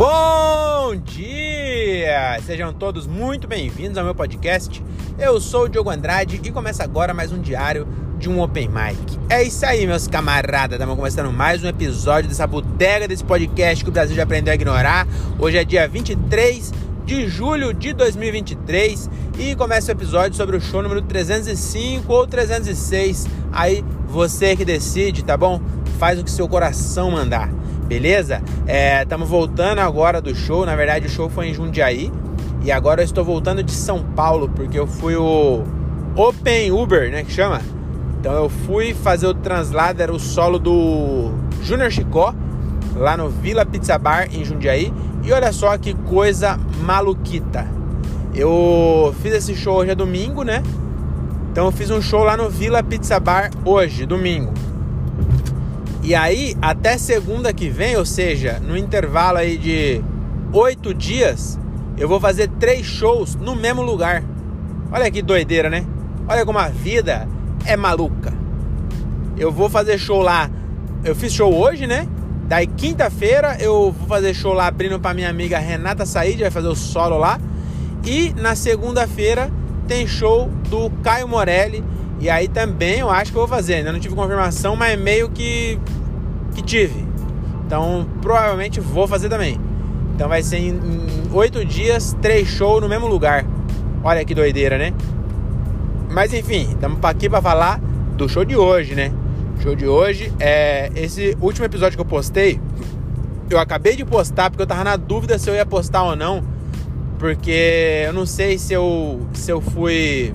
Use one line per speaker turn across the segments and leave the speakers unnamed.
Bom dia! Sejam todos muito bem-vindos ao meu podcast. Eu sou o Diogo Andrade e começa agora mais um diário de um Open Mic. É isso aí, meus camaradas. Estamos começando mais um episódio dessa bodega desse podcast que o Brasil já aprendeu a ignorar. Hoje é dia 23 de julho de 2023 e começa o episódio sobre o show número 305 ou 306. Aí você que decide, tá bom? Faz o que seu coração mandar beleza? Estamos é, voltando agora do show. Na verdade, o show foi em Jundiaí. E agora eu estou voltando de São Paulo, porque eu fui o Open Uber, né? Que chama. Então eu fui fazer o translado, era o solo do Junior Chicó, lá no Vila Pizza Bar em Jundiaí. E olha só que coisa maluquita. Eu fiz esse show hoje é domingo, né? Então eu fiz um show lá no Vila Pizza Bar hoje, domingo. E aí, até segunda que vem, ou seja, no intervalo aí de oito dias, eu vou fazer três shows no mesmo lugar. Olha que doideira, né? Olha como a vida é maluca. Eu vou fazer show lá. Eu fiz show hoje, né? Daí quinta-feira eu vou fazer show lá abrindo para minha amiga Renata Said, vai fazer o solo lá. E na segunda-feira tem show do Caio Morelli e aí também eu acho que eu vou fazer. Ainda não tive confirmação, mas meio que, que tive. Então provavelmente vou fazer também. Então vai ser em oito dias, três shows no mesmo lugar. Olha que doideira, né? Mas enfim, estamos aqui para falar do show de hoje, né? O show de hoje é esse último episódio que eu postei. Eu acabei de postar porque eu tava na dúvida se eu ia postar ou não, porque eu não sei se eu se eu fui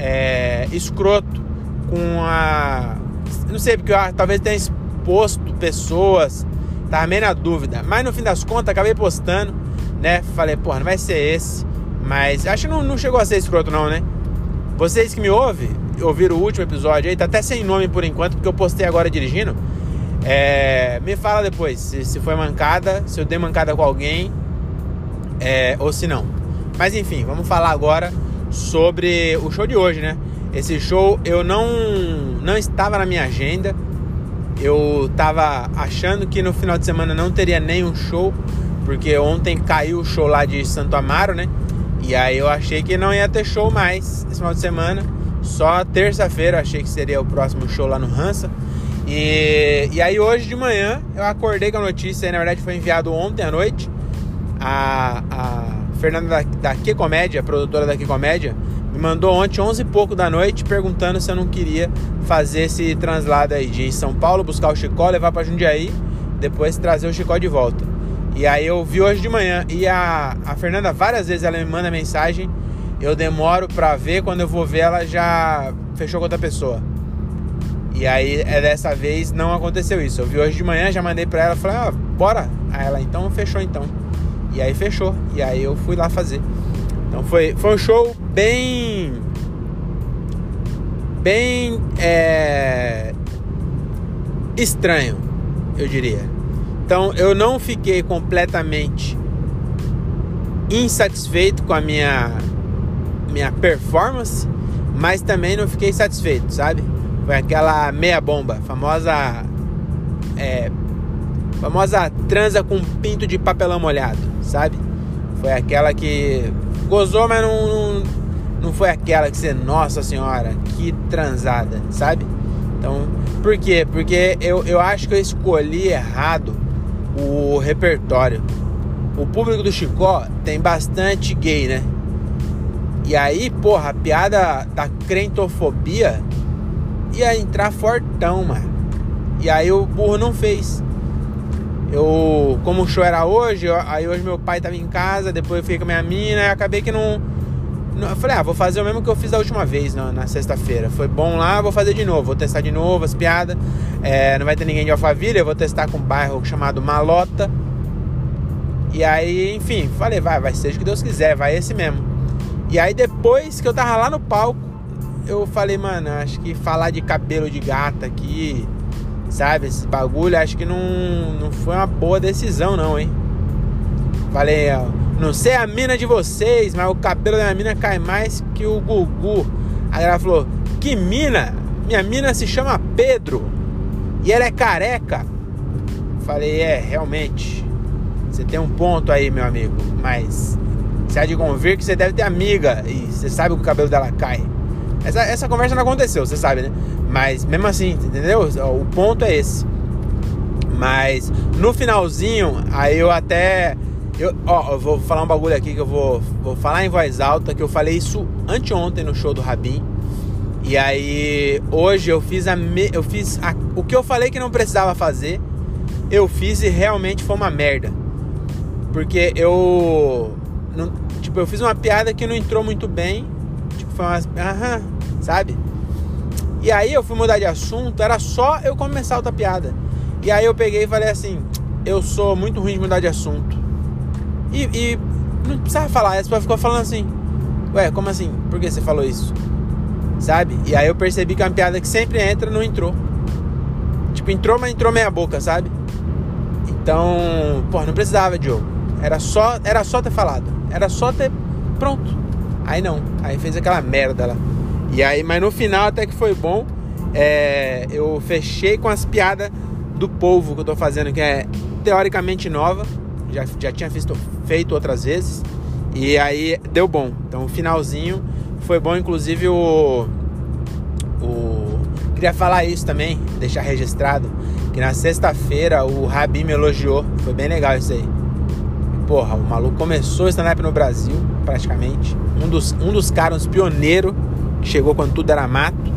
é, escroto com a. Não sei, porque eu, talvez tenha exposto pessoas, tava meio na dúvida. Mas no fim das contas, acabei postando, né? Falei, porra, não vai ser esse. Mas acho que não, não chegou a ser escroto, não, né? Vocês que me ouvem, ouviram o último episódio aí, tá até sem nome por enquanto, porque eu postei agora dirigindo. É, me fala depois se, se foi mancada, se eu dei mancada com alguém, é, ou se não. Mas enfim, vamos falar agora sobre o show de hoje, né? Esse show eu não não estava na minha agenda. Eu estava achando que no final de semana não teria nenhum show, porque ontem caiu o show lá de Santo Amaro, né? E aí eu achei que não ia ter show mais esse final de semana. Só terça-feira achei que seria o próximo show lá no Hansa. E, e aí hoje de manhã eu acordei com a notícia, na verdade foi enviado ontem à noite. A, a Fernanda da, Que Comédia, produtora da Que Comédia, me mandou ontem, 11 e pouco da noite, perguntando se eu não queria fazer esse translado aí de São Paulo, buscar o Chicó, levar para Jundiaí, depois trazer o Chicó de volta. E aí eu vi hoje de manhã e a, a Fernanda várias vezes ela me manda mensagem, eu demoro para ver, quando eu vou ver ela já fechou com outra pessoa. E aí é dessa vez não aconteceu isso. Eu vi hoje de manhã, já mandei para ela, falei: "Ah, bora". Aí ela então fechou então. E aí fechou. E aí eu fui lá fazer. Então foi, foi um show bem. Bem. É, estranho, eu diria. Então eu não fiquei completamente insatisfeito com a minha, minha performance, mas também não fiquei satisfeito, sabe? Foi aquela meia bomba, famosa. É, famosa transa com pinto de papelão molhado sabe? Foi aquela que gozou, mas não, não, não foi aquela que você, nossa senhora, que transada, sabe? Então, por quê? Porque eu, eu acho que eu escolhi errado o repertório. O público do Chicó tem bastante gay, né? E aí, porra, a piada da crentofobia ia entrar fortão, mano. E aí o burro não fez. Eu, como o show era hoje, aí hoje meu pai tava em casa, depois eu fiquei com a minha mina, e acabei que não, não. Eu falei, ah, vou fazer o mesmo que eu fiz da última vez na, na sexta-feira. Foi bom lá, vou fazer de novo, vou testar de novo as piadas. É, não vai ter ninguém de Alphaville, eu vou testar com um bairro chamado Malota. E aí, enfim, falei, vai, vai seja o que Deus quiser, vai esse mesmo. E aí depois que eu tava lá no palco, eu falei, mano, acho que falar de cabelo de gata aqui Sabe, esse bagulho acho que não, não foi uma boa decisão não, hein? Falei, ó, não sei a mina de vocês, mas o cabelo da minha mina cai mais que o Gugu. Aí ela falou, que mina? Minha mina se chama Pedro e ela é careca. Falei, é, realmente. Você tem um ponto aí, meu amigo, mas você há de convir que você deve ter amiga e você sabe que o cabelo dela cai. Essa, essa conversa não aconteceu, você sabe, né? Mas mesmo assim, entendeu? O ponto é esse. Mas no finalzinho, aí eu até. Eu, ó, eu vou falar um bagulho aqui que eu vou, vou falar em voz alta, que eu falei isso anteontem no show do Rabin. E aí hoje eu fiz a me, eu fiz a, o que eu falei que não precisava fazer, eu fiz e realmente foi uma merda. Porque eu não, tipo, eu fiz uma piada que não entrou muito bem, tipo, foi umas aham, sabe? E aí eu fui mudar de assunto, era só eu começar outra piada. E aí eu peguei e falei assim, eu sou muito ruim de mudar de assunto. E, e não precisava falar, essa pessoa ficou falando assim, ué, como assim? Por que você falou isso? sabe? E aí eu percebi que é uma piada que sempre entra, não entrou. Tipo, entrou, mas entrou meia boca, sabe? Então, pô, não precisava, Diogo. Era só, era só ter falado. Era só ter pronto. Aí não, aí fez aquela merda lá. E aí, mas no final até que foi bom. É, eu fechei com as piadas do povo que eu tô fazendo, que é teoricamente nova. Já, já tinha feito, feito outras vezes. E aí deu bom. Então, o finalzinho foi bom, inclusive o, o queria falar isso também, deixar registrado, que na sexta-feira o Rabi me elogiou, foi bem legal isso aí. Porra, o maluco começou stand-up no Brasil, praticamente. Um dos, um dos caras, pioneiro, que chegou quando tudo era mato.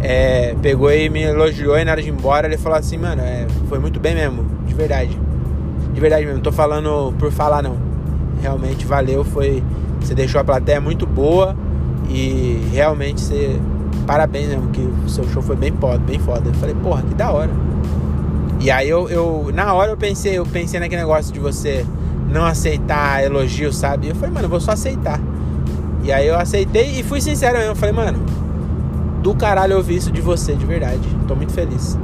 É, pegou e me elogiou e na hora de ir embora ele falou assim, mano, é, foi muito bem mesmo, de verdade. De verdade mesmo, não tô falando por falar não. Realmente valeu, foi. Você deixou a plateia muito boa. E realmente você. Parabéns mesmo, que o seu show foi bem foda, bem foda. Eu falei, porra, que da hora. E aí eu, eu. Na hora eu pensei, eu pensei naquele negócio de você não aceitar elogio, sabe? Eu falei, mano, eu vou só aceitar. E aí eu aceitei e fui sincero mesmo. Eu falei, mano, do caralho ouvir isso de você, de verdade. Tô muito feliz.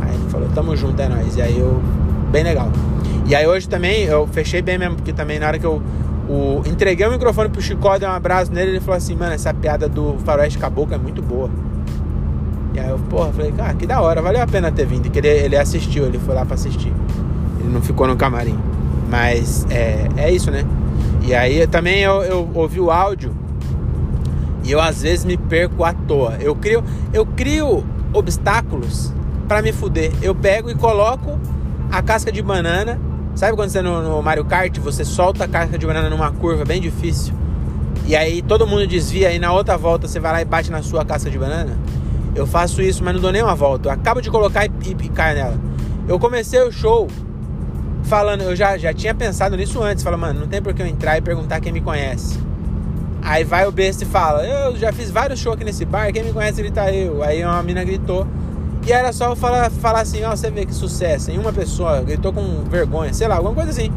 Aí ele falou, tamo junto, é nóis. E aí eu. Bem legal. E aí hoje também eu fechei bem mesmo, porque também na hora que eu o, entreguei o microfone pro Chicó, dei um abraço nele, ele falou assim, mano, essa piada do Faroeste Caboclo é muito boa. E aí eu, porra, falei, cara, que da hora, valeu a pena ter vindo. Que ele, ele assistiu, ele foi lá pra assistir. Ele não ficou no camarim. Mas é, é isso, né? E aí também eu, eu ouvi o áudio e eu às vezes me perco à toa. Eu crio, eu crio obstáculos para me fuder. Eu pego e coloco a casca de banana Sabe quando você no, no, Mario Kart você solta a casca de banana numa curva bem difícil e aí todo mundo desvia e na outra volta você vai lá e bate na sua casca de banana? Eu faço isso, mas não dou nem uma volta. Eu acabo de colocar e, e, e caio nela. Eu comecei o show falando, eu já, já tinha pensado nisso antes. Fala, mano, não tem por que eu entrar e perguntar quem me conhece. Aí vai o besta e fala, eu já fiz vários shows aqui nesse bar, quem me conhece grita eu. Aí uma mina gritou. E era só falar, falar assim, ó, você vê que sucesso, em uma pessoa gritou com vergonha, sei lá, alguma coisa assim.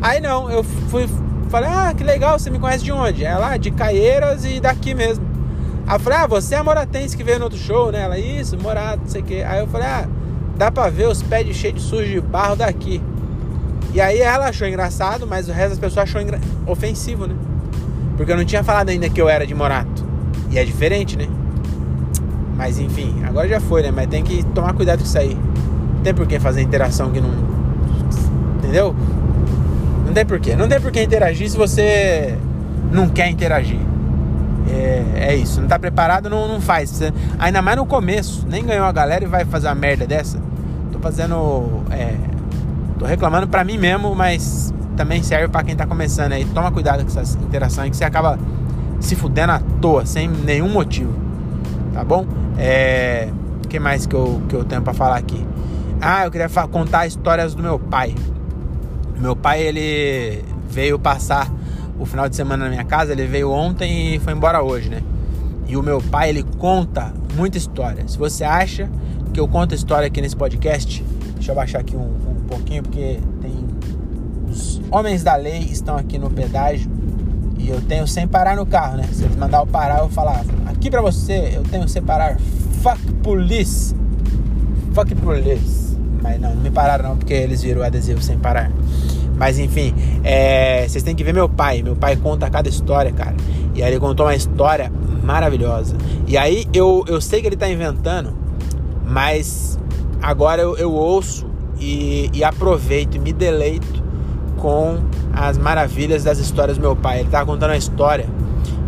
Aí não, eu fui, falei, ah, que legal, você me conhece de onde? Ela, de Caieiras e daqui mesmo. Aí eu falei, ah, você é a moratense que veio no outro show, né? Ela, isso, morado, não sei o quê. Aí eu falei, ah, dá pra ver os pés cheios de sujo de barro daqui. E aí ela achou engraçado, mas o resto das pessoas achou ofensivo, né? Porque eu não tinha falado ainda que eu era de Morato. E é diferente, né? Mas enfim, agora já foi, né? Mas tem que tomar cuidado com isso aí. Não tem por que fazer interação que não. Entendeu? Não tem por que. Não tem por que interagir se você não quer interagir. É, é isso. Não tá preparado, não, não faz. Ainda mais no começo. Nem ganhou a galera e vai fazer uma merda dessa. Tô fazendo. É, tô reclamando pra mim mesmo, mas também serve para quem tá começando aí. Toma cuidado com essa interação aí que você acaba se fudendo à toa, sem nenhum motivo. Tá bom? É, o que mais que eu, que eu tenho para falar aqui? Ah, eu queria contar histórias do meu pai. Meu pai, ele veio passar o final de semana na minha casa, ele veio ontem e foi embora hoje, né? E o meu pai, ele conta muita história. Se você acha que eu conto história aqui nesse podcast, deixa eu baixar aqui um, um pouquinho, porque tem os homens da lei estão aqui no pedágio e eu tenho sem parar no carro, né? Se eles mandar eu parar, eu falar, aqui pra você, eu tenho sem parar. Fuck police. Fuck police. Mas não, não me pararam não, porque eles viram o adesivo sem parar. Mas enfim, é, vocês têm que ver meu pai. Meu pai conta cada história, cara. E aí ele contou uma história maravilhosa. E aí eu, eu sei que ele tá inventando, mas agora eu, eu ouço e, e aproveito e me deleito com as maravilhas das histórias do meu pai. Ele estava contando uma história.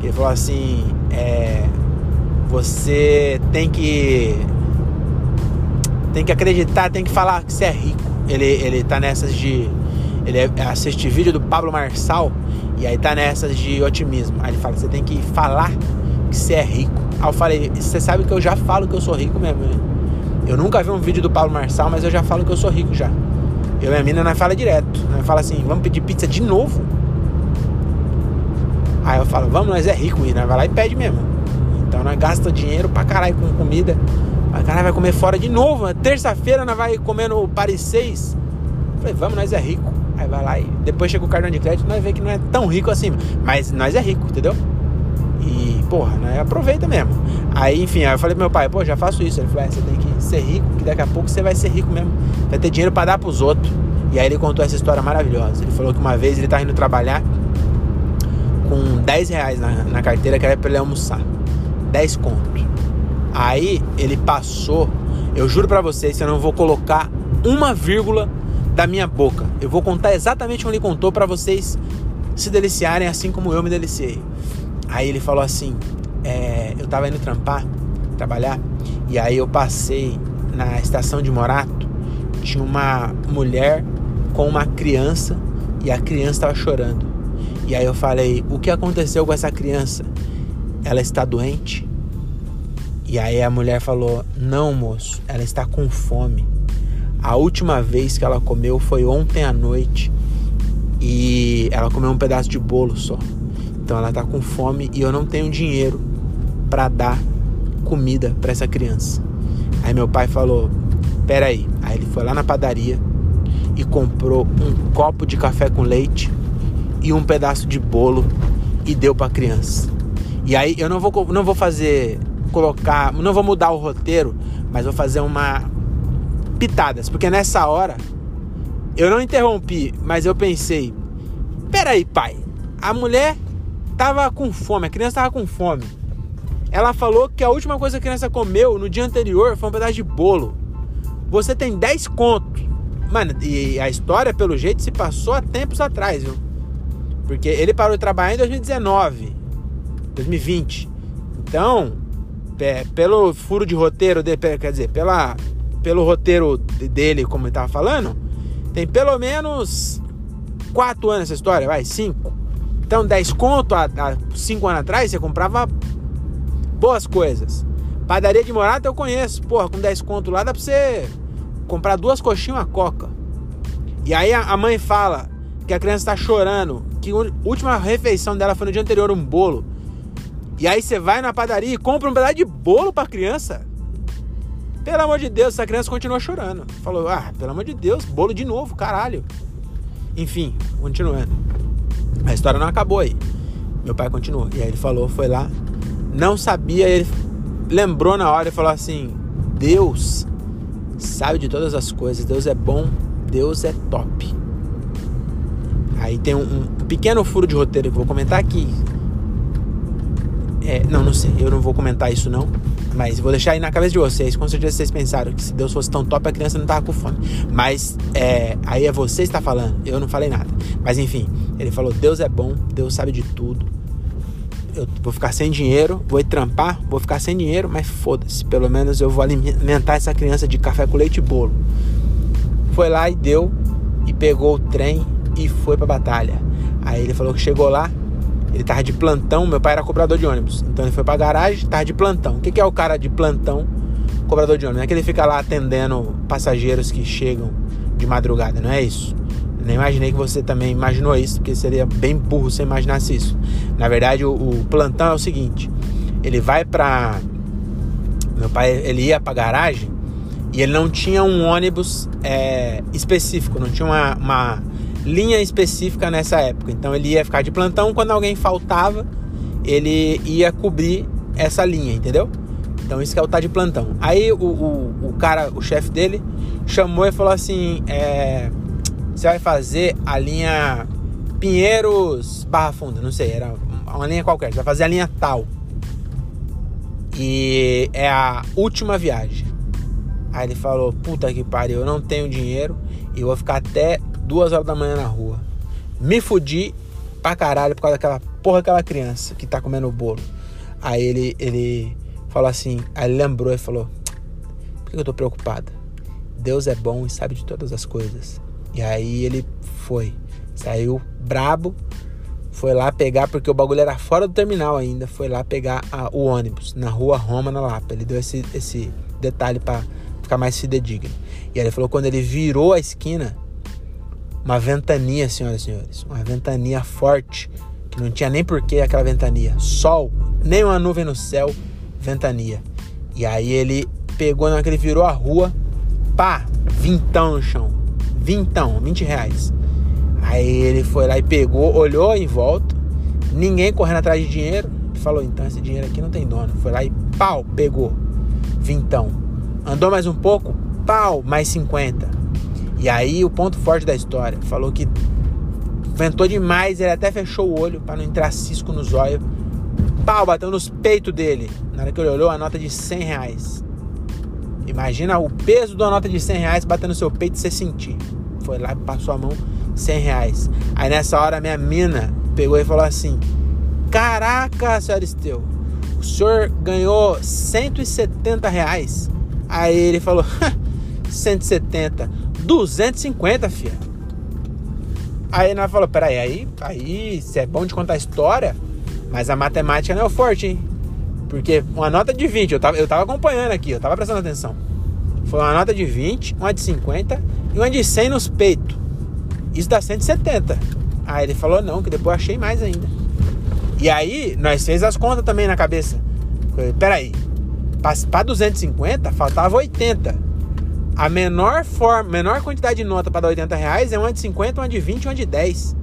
Ele falou assim: é, você tem que tem que acreditar, tem que falar que você é rico. Ele, ele tá nessas de. Ele assiste vídeo do Pablo Marçal e aí tá nessas de otimismo. Aí ele fala: você tem que falar que você é rico. Aí eu falei: você sabe que eu já falo que eu sou rico mesmo, né? Eu nunca vi um vídeo do Pablo Marçal, mas eu já falo que eu sou rico já. Eu e a mina nós fala direto. Nós fala assim: vamos pedir pizza de novo? Aí eu falo: vamos, nós é rico, e nós vai lá e pede mesmo. Então nós gasta dinheiro pra caralho com comida. Aí o cara vai comer fora de novo. Terça-feira nós vai comer no Paris 6. Falei, vamos, nós é rico. Aí vai lá e depois chega o cartão de crédito, nós vê que não é tão rico assim. Mas nós é rico, entendeu? E, porra, né? Aproveita mesmo. Aí, enfim, aí eu falei pro meu pai, pô, já faço isso. Ele falou, é, você tem que ser rico, que daqui a pouco você vai ser rico mesmo. Vai ter dinheiro para dar pros outros. E aí ele contou essa história maravilhosa. Ele falou que uma vez ele tá indo trabalhar com 10 reais na, na carteira que era pra ele almoçar. 10 conto. Aí ele passou, eu juro para vocês, eu não vou colocar uma vírgula da minha boca. Eu vou contar exatamente onde ele contou para vocês se deliciarem assim como eu me deliciei. Aí ele falou assim: é, eu tava indo trampar, trabalhar, e aí eu passei na estação de Morato, tinha uma mulher com uma criança e a criança estava chorando. E aí eu falei: o que aconteceu com essa criança? Ela está doente? E aí a mulher falou: Não, moço, ela está com fome. A última vez que ela comeu foi ontem à noite e ela comeu um pedaço de bolo só. Então ela está com fome e eu não tenho dinheiro para dar comida para essa criança. Aí meu pai falou: Peraí. Aí ele foi lá na padaria e comprou um copo de café com leite e um pedaço de bolo e deu para a criança. E aí eu não vou, não vou fazer colocar, não vou mudar o roteiro, mas vou fazer uma pitadas, porque nessa hora eu não interrompi, mas eu pensei, peraí, pai, a mulher tava com fome, a criança tava com fome. Ela falou que a última coisa que a criança comeu no dia anterior foi um pedaço de bolo. Você tem 10 contos. Mano, e a história, pelo jeito, se passou há tempos atrás, viu? Porque ele parou de trabalhar em 2019, 2020. Então, é, pelo furo de roteiro, de, quer dizer, pela, pelo roteiro dele, como ele tava falando, tem pelo menos 4 anos essa história, vai, 5. Então 10 conto há 5 anos atrás, você comprava boas coisas. Padaria de morada eu conheço, porra, com 10 conto lá dá pra você comprar duas coxinhas e uma coca. E aí a mãe fala que a criança tá chorando, que a última refeição dela foi no dia anterior um bolo. E aí você vai na padaria e compra um pedaço de bolo pra criança. Pelo amor de Deus, essa criança continua chorando. Falou, ah, pelo amor de Deus, bolo de novo, caralho. Enfim, continuando. A história não acabou aí. Meu pai continuou. E aí ele falou, foi lá, não sabia, ele lembrou na hora e falou assim: Deus sabe de todas as coisas, Deus é bom, Deus é top. Aí tem um, um pequeno furo de roteiro que eu vou comentar aqui. É, não, não sei, eu não vou comentar isso não. Mas vou deixar aí na cabeça de vocês. Com certeza vocês pensaram que se Deus fosse tão top, a criança não tava com fome. Mas é, aí é você que está falando. Eu não falei nada. Mas enfim, ele falou: Deus é bom, Deus sabe de tudo. Eu vou ficar sem dinheiro, vou ir trampar, vou ficar sem dinheiro, mas foda-se. Pelo menos eu vou alimentar essa criança de café com leite e bolo. Foi lá e deu, e pegou o trem e foi pra batalha. Aí ele falou que chegou lá, ele tava de plantão, meu pai era cobrador de ônibus. Então ele foi pra garagem, tava de plantão. O que, que é o cara de plantão, cobrador de ônibus? Não é que ele fica lá atendendo passageiros que chegam de madrugada, não é isso? Nem imaginei que você também imaginou isso, porque seria bem burro se imaginasse isso. Na verdade, o, o plantão é o seguinte: ele vai pra. Meu pai ele ia pra garagem e ele não tinha um ônibus é, específico, não tinha uma, uma linha específica nessa época. Então ele ia ficar de plantão quando alguém faltava, ele ia cobrir essa linha, entendeu? Então isso que é o tá de plantão. Aí o, o, o cara, o chefe dele, chamou e falou assim: é, você vai fazer a linha Pinheiros Barra Funda, não sei, era uma linha qualquer, você vai fazer a linha tal. E é a última viagem. Aí ele falou: Puta que pariu, eu não tenho dinheiro e vou ficar até duas horas da manhã na rua. Me fudi pra caralho por causa daquela porra daquela criança que tá comendo o bolo. Aí ele, ele falou assim, aí ele lembrou e falou: Por que eu tô preocupado? Deus é bom e sabe de todas as coisas. E aí ele foi, saiu brabo, foi lá pegar, porque o bagulho era fora do terminal ainda, foi lá pegar a, o ônibus na rua Roma, na Lapa. Ele deu esse, esse detalhe para ficar mais fidedigno. E aí ele falou: quando ele virou a esquina, uma ventania, senhoras e senhores, uma ventania forte, que não tinha nem porquê aquela ventania. Sol, nem uma nuvem no céu, ventania. E aí ele pegou, ele virou a rua, pá, vintão no chão. Vintão, 20 reais. Aí ele foi lá e pegou, olhou em volta, ninguém correndo atrás de dinheiro, falou, então esse dinheiro aqui não tem dono. Foi lá e pau, pegou. Vintão. Andou mais um pouco, pau, mais 50. E aí o ponto forte da história, falou que ventou demais, ele até fechou o olho para não entrar cisco nos olhos. Pau, bateu nos peitos dele. Na hora que ele olhou, a nota de 100 reais. Imagina o peso da nota de 100 reais batendo no seu peito e você sentir. Foi lá, passou a mão, 100 reais. Aí nessa hora minha mina pegou e falou assim: Caraca, senhor Aristeu, o senhor ganhou 170 reais. Aí ele falou: 170, 250, filha. Aí nós falou: Peraí, aí, aí, você é bom de contar história, mas a matemática não é o forte, hein? Porque uma nota de 20, eu tava, eu tava acompanhando aqui, eu tava prestando atenção. Foi uma nota de 20, uma de 50 e uma de 100 nos peitos. Isso dá 170. Aí ele falou não, que depois achei mais ainda. E aí, nós fez as contas também na cabeça. Peraí, para 250 faltava 80. A menor forma, menor quantidade de nota para dar 80 reais é uma de 50, uma de 20 e uma de 10.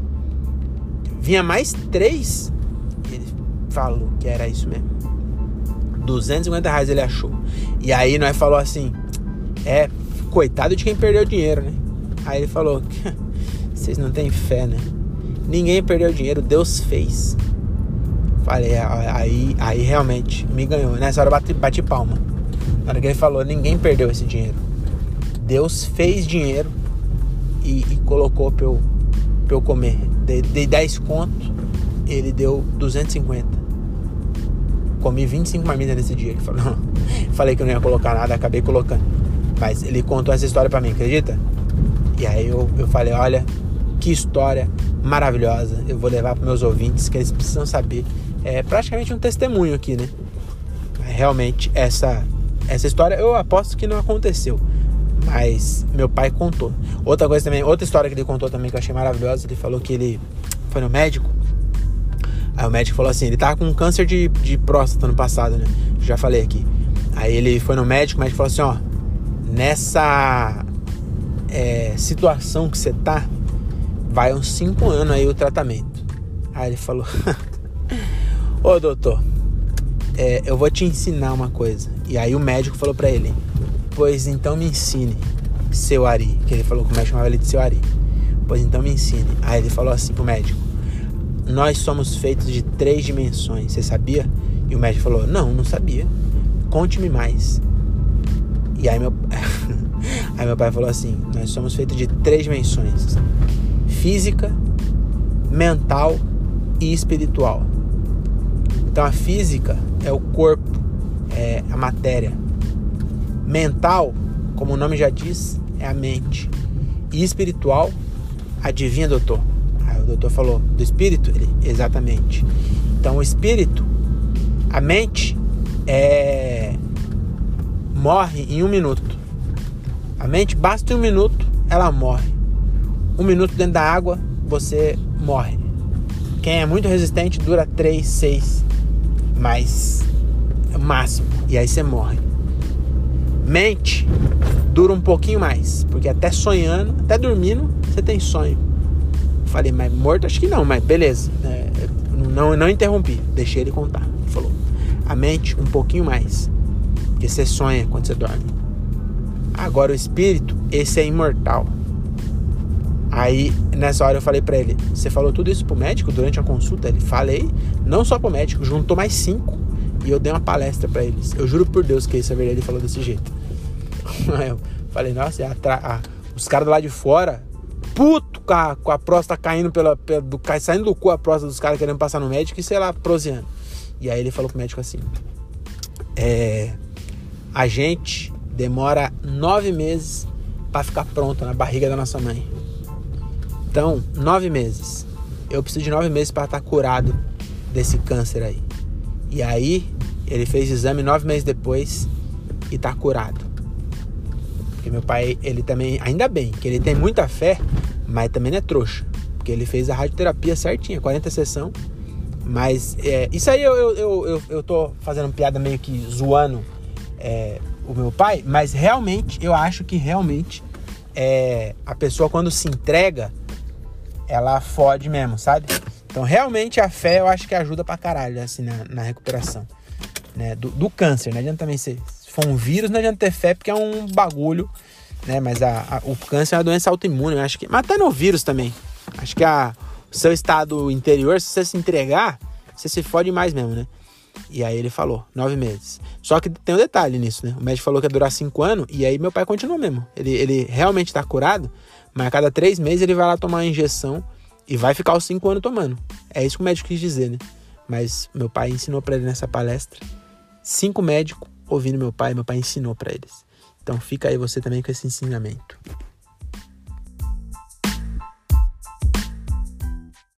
Vinha mais 3. Ele falou que era isso mesmo. 250 reais ele achou. E aí nós falou assim: é, coitado de quem perdeu dinheiro, né? Aí ele falou: vocês não têm fé, né? Ninguém perdeu dinheiro, Deus fez. Falei, aí, aí realmente me ganhou. Nessa hora bati, bati palma. Na hora que ele falou, ninguém perdeu esse dinheiro. Deus fez dinheiro e, e colocou pra eu, pra eu comer. Dei, dei 10 conto, ele deu 250. Comi 25 marmitas nesse dia. Ele falou, falei que eu não ia colocar nada, acabei colocando. Mas ele contou essa história para mim, acredita? E aí eu, eu falei, olha, que história maravilhosa. Eu vou levar para meus ouvintes que eles precisam saber. É praticamente um testemunho aqui, né? Realmente essa essa história eu aposto que não aconteceu, mas meu pai contou. Outra coisa também, outra história que ele contou também que eu achei maravilhosa, ele falou que ele foi no médico Aí o médico falou assim: ele tava com câncer de, de próstata no passado, né? Já falei aqui. Aí ele foi no médico, o médico falou assim: ó, nessa é, situação que você tá, vai uns 5 anos aí o tratamento. Aí ele falou: Ô doutor, é, eu vou te ensinar uma coisa. E aí o médico falou para ele: Pois então me ensine, seu Ari. Que ele falou que o médico chamava ele de seu Ari. Pois então me ensine. Aí ele falou assim pro médico: nós somos feitos de três dimensões, você sabia? E o médico falou: Não, não sabia. Conte-me mais. E aí meu, aí meu pai falou assim: Nós somos feitos de três dimensões: física, mental e espiritual. Então a física é o corpo, é a matéria. Mental, como o nome já diz, é a mente. E espiritual, adivinha, doutor? o doutor falou do espírito? Ele, exatamente. Então, o espírito, a mente, é morre em um minuto. A mente basta um minuto, ela morre. Um minuto dentro da água, você morre. Quem é muito resistente dura 3, 6, mais máximo. E aí você morre. Mente dura um pouquinho mais, porque até sonhando, até dormindo, você tem sonho. Falei, mas morto acho que não, mas beleza. É, não, não interrompi, deixei ele contar. Ele falou, a mente um pouquinho mais. Porque você sonha quando você dorme. Agora o espírito, esse é imortal. Aí, nessa hora eu falei para ele, você falou tudo isso pro médico durante a consulta? Ele, falei, não só pro médico, juntou mais cinco. E eu dei uma palestra para eles. Eu juro por Deus que isso é verdade, ele falou desse jeito. Eu falei, nossa, a, os caras lá de fora, puto com a, com a próstata caindo pela, pela do, saindo do cu a próstata dos caras querendo passar no médico e sei lá, proseando. E aí ele falou pro médico assim: é, a gente demora nove meses para ficar pronto na barriga da nossa mãe. Então, nove meses. Eu preciso de nove meses para estar curado desse câncer aí. E aí, ele fez exame nove meses depois e tá curado. Meu pai, ele também, ainda bem, que ele tem muita fé, mas também não é trouxa. Porque ele fez a radioterapia certinha, 40 sessão. Mas é, isso aí eu, eu, eu, eu, eu tô fazendo piada meio que zoando é, o meu pai, mas realmente eu acho que realmente é, a pessoa quando se entrega, ela fode mesmo, sabe? Então realmente a fé eu acho que ajuda pra caralho assim na, na recuperação né? Do, do, câncer. Não adianta também ser. Se for um vírus, não adianta ter fé porque é um bagulho, né? Mas a, a, o câncer é uma doença autoimune, eu acho que. Mas até no vírus também. Acho que a, o seu estado interior, se você se entregar, você se fode mais mesmo, né? E aí ele falou, nove meses. Só que tem um detalhe nisso, né? O médico falou que ia durar cinco anos, e aí meu pai continua mesmo. Ele, ele realmente tá curado, mas a cada três meses ele vai lá tomar uma injeção e vai ficar os cinco anos tomando. É isso que o médico quis dizer, né? Mas meu pai ensinou para ele nessa palestra cinco médicos ouvindo meu pai, meu pai ensinou para eles. Então fica aí você também com esse ensinamento.